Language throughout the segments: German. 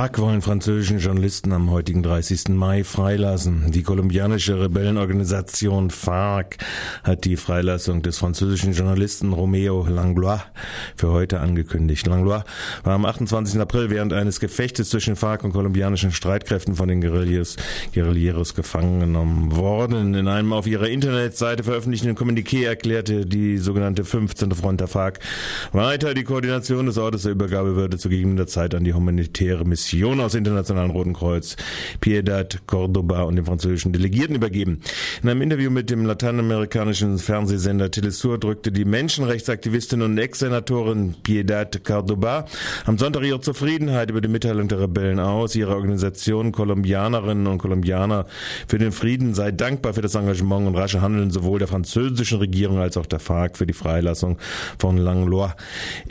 FARC wollen französischen Journalisten am heutigen 30. Mai freilassen. Die kolumbianische Rebellenorganisation FARC hat die Freilassung des französischen Journalisten Romeo Langlois für heute angekündigt. Langlois war am 28. April während eines Gefechtes zwischen FARC und kolumbianischen Streitkräften von den Guerilleros, Guerilleros gefangen genommen worden. In einem auf ihrer Internetseite veröffentlichten Kommuniqué erklärte die sogenannte 15. Front der FARC weiter die Koordination des Ortes der Übergabe würde zu gegebener Zeit an die humanitäre Mission aus Internationalen Roten Kreuz, Piedad Cordoba und dem französischen Delegierten übergeben. In einem Interview mit dem lateinamerikanischen Fernsehsender Telesur drückte die Menschenrechtsaktivistin und Ex-Senatorin Piedad Cordoba am Sonntag ihre Zufriedenheit über die Mitteilung der Rebellen aus. Ihre Organisation Kolumbianerinnen und Kolumbianer für den Frieden sei dankbar für das Engagement und rasche Handeln sowohl der französischen Regierung als auch der FARC für die Freilassung von Langlois.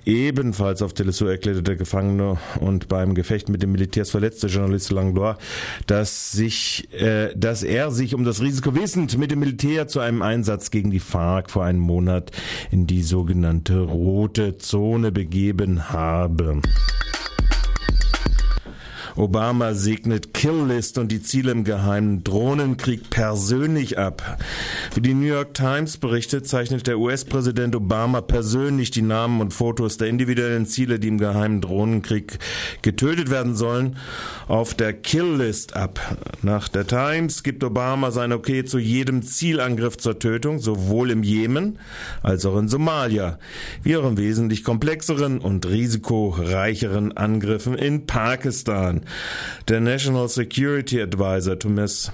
Ebenfalls auf Telesur erklärte der Gefangene und beim Gefecht mit den Militärs verletzte Journalist Langlois, dass sich, äh, dass er sich um das Risiko wissend mit dem Militär zu einem Einsatz gegen die FARC vor einem Monat in die sogenannte rote Zone begeben habe. Obama segnet Killlist und die Ziele im geheimen Drohnenkrieg persönlich ab. Wie die New York Times berichtet, zeichnet der US-Präsident Obama persönlich die Namen und Fotos der individuellen Ziele, die im geheimen Drohnenkrieg getötet werden sollen, auf der Killlist ab. Nach der Times gibt Obama sein Okay zu jedem Zielangriff zur Tötung, sowohl im Jemen als auch in Somalia, wie auch in wesentlich komplexeren und risikoreicheren Angriffen in Pakistan. Der National Security Advisor Thomas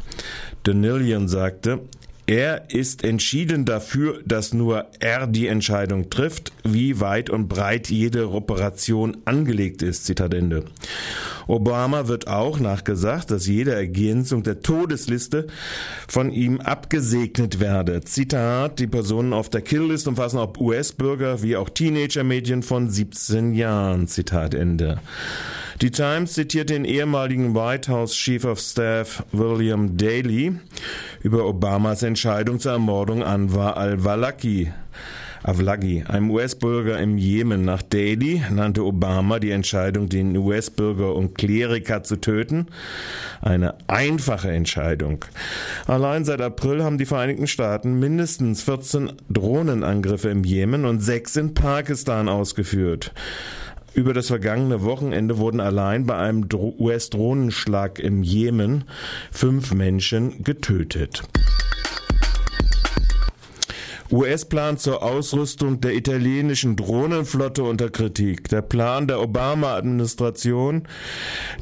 Denillian sagte, er ist entschieden dafür, dass nur er die Entscheidung trifft, wie weit und breit jede Operation angelegt ist. Zitat Ende. Obama wird auch nachgesagt, dass jede Ergänzung der Todesliste von ihm abgesegnet werde. Zitat, die Personen auf der Killlist umfassen auch US-Bürger wie auch Teenager-Medien von 17 Jahren. Zitat Ende. Die Times zitiert den ehemaligen White House Chief of Staff William Daley über Obamas Entscheidung zur Ermordung Anwar al-Walaki. Avlagi, einem US-Bürger im Jemen. Nach Daley nannte Obama die Entscheidung, den US-Bürger und Kleriker zu töten, eine einfache Entscheidung. Allein seit April haben die Vereinigten Staaten mindestens 14 Drohnenangriffe im Jemen und sechs in Pakistan ausgeführt. Über das vergangene Wochenende wurden allein bei einem US-Drohnenschlag im Jemen fünf Menschen getötet. US-Plan zur Ausrüstung der italienischen Drohnenflotte unter Kritik. Der Plan der Obama-Administration,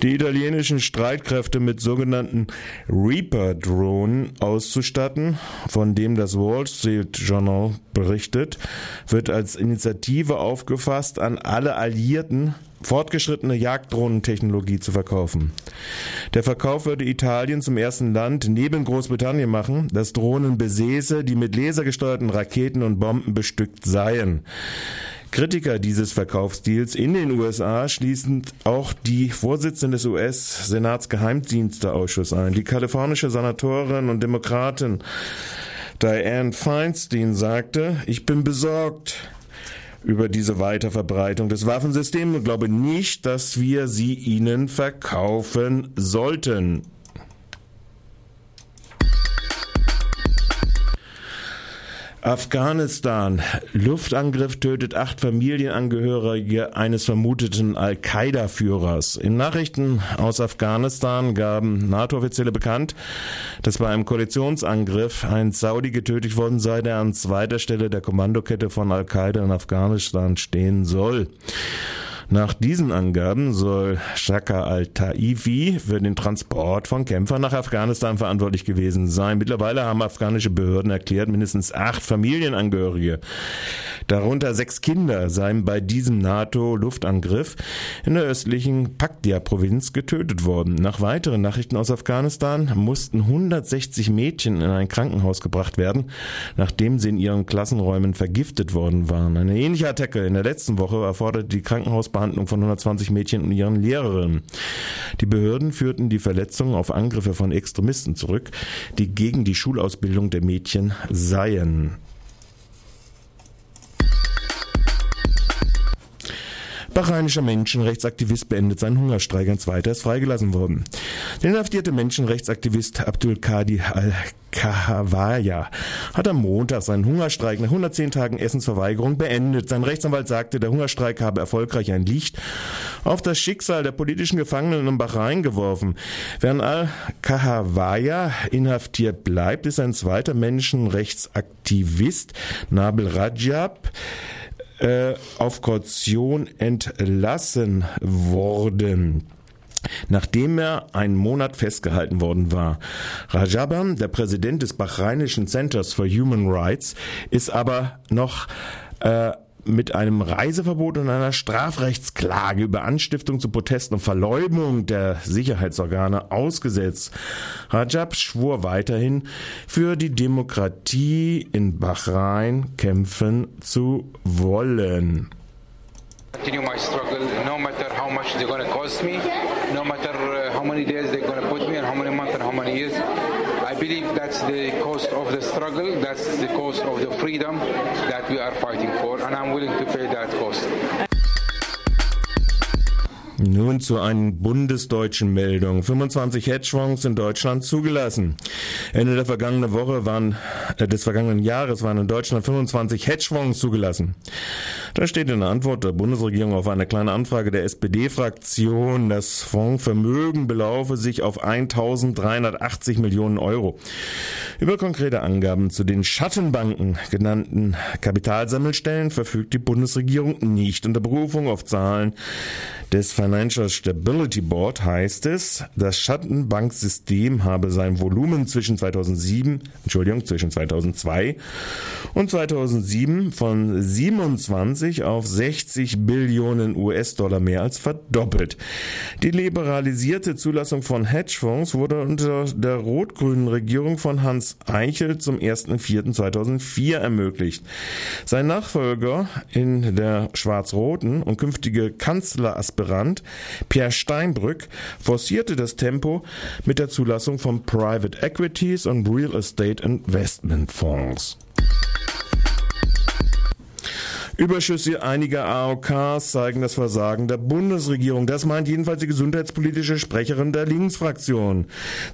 die italienischen Streitkräfte mit sogenannten Reaper-Drohnen auszustatten, von dem das Wall Street Journal berichtet, wird als Initiative aufgefasst, an alle Alliierten fortgeschrittene Jagddrohnentechnologie zu verkaufen. Der Verkauf würde Italien zum ersten Land neben Großbritannien machen, das Drohnen besäße, die mit lasergesteuerten Raketen und Bomben bestückt seien. Kritiker dieses Verkaufsdeals in den USA schließen auch die Vorsitzende des US-Senatsgeheimdiensteausschusses ein. Die kalifornische Senatorin und Demokratin Diane Feinstein sagte, ich bin besorgt über diese Weiterverbreitung des Waffensystems und glaube nicht, dass wir sie ihnen verkaufen sollten. Afghanistan. Luftangriff tötet acht Familienangehörige eines vermuteten Al-Qaida-Führers. In Nachrichten aus Afghanistan gaben NATO-Offizielle bekannt, dass bei einem Koalitionsangriff ein Saudi getötet worden sei, der an zweiter Stelle der Kommandokette von Al-Qaida in Afghanistan stehen soll. Nach diesen Angaben soll Shaka al-Taifi für den Transport von Kämpfern nach Afghanistan verantwortlich gewesen sein. Mittlerweile haben afghanische Behörden erklärt, mindestens acht Familienangehörige, darunter sechs Kinder, seien bei diesem NATO-Luftangriff in der östlichen Paktia-Provinz getötet worden. Nach weiteren Nachrichten aus Afghanistan mussten 160 Mädchen in ein Krankenhaus gebracht werden, nachdem sie in ihren Klassenräumen vergiftet worden waren. Eine ähnliche Attacke in der letzten Woche erforderte die Krankenhaus Behandlung von 120 Mädchen und ihren Lehrerinnen. Die Behörden führten die Verletzungen auf Angriffe von Extremisten zurück, die gegen die Schulausbildung der Mädchen seien. Bahrainischer Menschenrechtsaktivist beendet seinen Hungerstreik. Ein zweiter ist freigelassen worden. Der inhaftierte Menschenrechtsaktivist Abdul Qadi al-Kahawaya hat am Montag seinen Hungerstreik nach 110 Tagen Essensverweigerung beendet. Sein Rechtsanwalt sagte, der Hungerstreik habe erfolgreich ein Licht auf das Schicksal der politischen Gefangenen in Bahrain geworfen. Während al-Kahawaya inhaftiert bleibt, ist ein zweiter Menschenrechtsaktivist, Nabil Rajab, äh, auf Kaution entlassen worden nachdem er einen Monat festgehalten worden war. Rajaban, der Präsident des Bahreinischen Centers for Human Rights, ist aber noch äh, mit einem Reiseverbot und einer Strafrechtsklage über Anstiftung zu Protesten und Verleumdung der Sicherheitsorgane ausgesetzt. Rajab schwor weiterhin, für die Demokratie in Bahrain kämpfen zu wollen. Continue my struggle, no matter how much they're to cost me, no matter uh, how many days they're to put me and how many months and how many years. I believe that's the cost of the struggle, that's the cost of the freedom that we are fighting for, and I'm willing to pay that cost. Nun zu einer bundesdeutschen Meldung. 25 Hedgefonds in Deutschland zugelassen. Ende der vergangenen Woche waren, äh, des vergangenen Jahres waren in Deutschland 25 Hedgefonds zugelassen. Da steht in der Antwort der Bundesregierung auf eine kleine Anfrage der SPD-Fraktion, das Fondsvermögen belaufe sich auf 1380 Millionen Euro. Über konkrete Angaben zu den Schattenbanken genannten Kapitalsammelstellen verfügt die Bundesregierung nicht. Unter Berufung auf Zahlen des Financial Stability Board heißt es, das Schattenbanksystem habe sein Volumen zwischen 2007, Entschuldigung, zwischen 2002 und 2007 von 27 auf 60 Billionen US-Dollar mehr als verdoppelt. Die liberalisierte Zulassung von Hedgefonds wurde unter der rot-grünen Regierung von Hans Eichel zum 1.4.2004 ermöglicht. Sein Nachfolger in der schwarz-roten und künftige Kanzleraspirant Aspirant Pierre Steinbrück forcierte das Tempo mit der Zulassung von Private Equities und Real Estate Investment Fonds. Überschüsse einiger AOKs zeigen das Versagen der Bundesregierung. Das meint jedenfalls die gesundheitspolitische Sprecherin der Linksfraktion.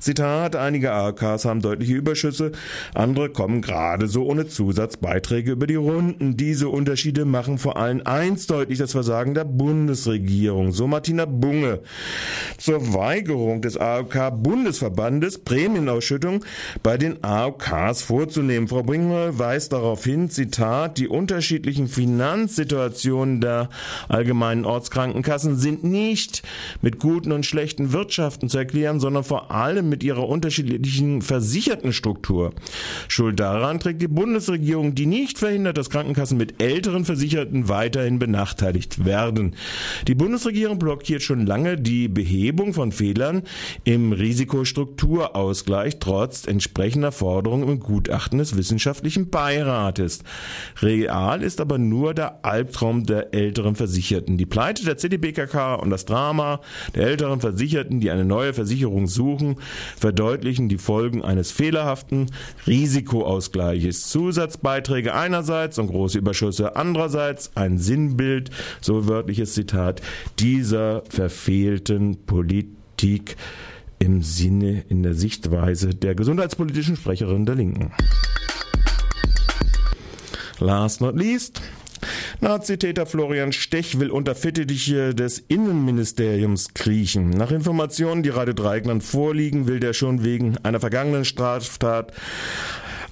Zitat, einige AOKs haben deutliche Überschüsse, andere kommen gerade so ohne Zusatzbeiträge über die Runden. Diese Unterschiede machen vor allem eins deutlich, das Versagen der Bundesregierung. So Martina Bunge. Zur Weigerung des AOK-Bundesverbandes Prämienausschüttung bei den AOKs vorzunehmen. Frau Bunge weist darauf hin, Zitat, die unterschiedlichen Finanzierungen Finanzsituationen der allgemeinen Ortskrankenkassen sind nicht mit guten und schlechten Wirtschaften zu erklären, sondern vor allem mit ihrer unterschiedlichen Versichertenstruktur. Schuld daran trägt die Bundesregierung, die nicht verhindert, dass Krankenkassen mit älteren Versicherten weiterhin benachteiligt werden. Die Bundesregierung blockiert schon lange die Behebung von Fehlern im Risikostrukturausgleich trotz entsprechender Forderungen im Gutachten des wissenschaftlichen Beirates. Real ist aber nur nur der Albtraum der älteren Versicherten. Die Pleite der CDBKK und das Drama der älteren Versicherten, die eine neue Versicherung suchen, verdeutlichen die Folgen eines fehlerhaften Risikoausgleiches. Zusatzbeiträge einerseits und große Überschüsse andererseits, ein Sinnbild, so wörtliches Zitat, dieser verfehlten Politik im Sinne, in der Sichtweise der gesundheitspolitischen Sprecherin der Linken. Last not least, Nazitäter Florian Stech will unter Fittiche des Innenministeriums kriechen. Nach Informationen, die Radio Dreigland vorliegen, will der schon wegen einer vergangenen Straftat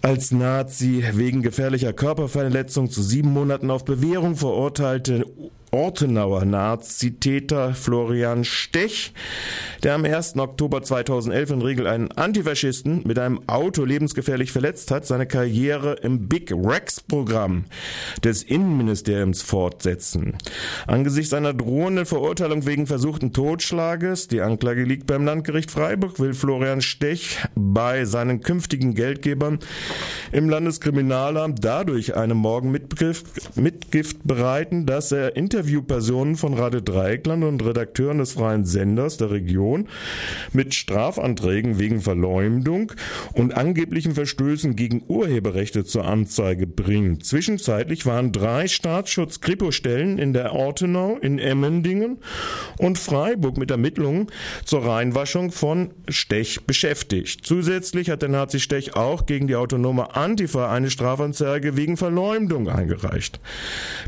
als Nazi wegen gefährlicher Körperverletzung zu sieben Monaten auf Bewährung verurteilte Ortenauer Nazitäter Florian Stech, der am 1. Oktober 2011 in Regel einen Antifaschisten mit einem Auto lebensgefährlich verletzt hat, seine Karriere im Big Rex Programm des Innenministeriums fortsetzen. Angesichts einer drohenden Verurteilung wegen versuchten Totschlages, die Anklage liegt beim Landgericht Freiburg, will Florian Stech bei seinen künftigen Geldgebern im Landeskriminalamt dadurch eine Morgenmitgift Mitgift bereiten, dass er inter Interviewpersonen von Radio Dreieckland und Redakteuren des freien Senders der Region mit Strafanträgen wegen Verleumdung und angeblichen Verstößen gegen Urheberrechte zur Anzeige bringen. Zwischenzeitlich waren drei Staatsschutz-Kripo-Stellen in der Ortenau, in Emmendingen und Freiburg mit Ermittlungen zur Reinwaschung von Stech beschäftigt. Zusätzlich hat der Nazi Stech auch gegen die autonome Antifa eine Strafanzeige wegen Verleumdung eingereicht.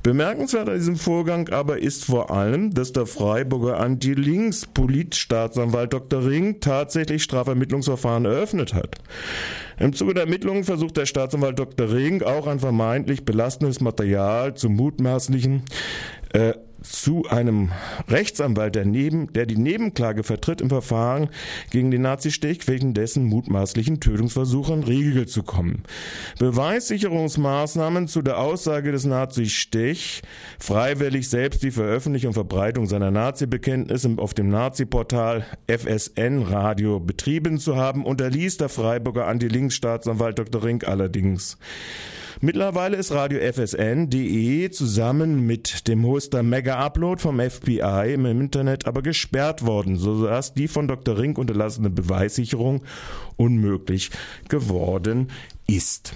Bemerkenswert an diesem Vorgang aber ist vor allem, dass der Freiburger Anti-Links-Politstaatsanwalt Dr. Ring tatsächlich Strafermittlungsverfahren eröffnet hat. Im Zuge der Ermittlungen versucht der Staatsanwalt Dr. Ring auch ein vermeintlich belastendes Material zu mutmaßlichen äh, zu einem Rechtsanwalt, der, neben, der die Nebenklage vertritt im Verfahren gegen den Nazi-Stech wegen dessen mutmaßlichen Tötungsversuche in Riegel zu kommen. Beweissicherungsmaßnahmen zu der Aussage des Nazi-Stech, freiwillig selbst die Veröffentlichung und Verbreitung seiner Nazi-Bekenntnisse auf dem Nazi-Portal FSN Radio betrieben zu haben, unterließ der Freiburger Anti-Links-Staatsanwalt Dr. Rink allerdings. Mittlerweile ist Radio FSN.de zusammen mit dem Hoster Mega Upload vom FBI im Internet aber gesperrt worden, sodass die von Dr. Rink unterlassene Beweissicherung unmöglich geworden ist.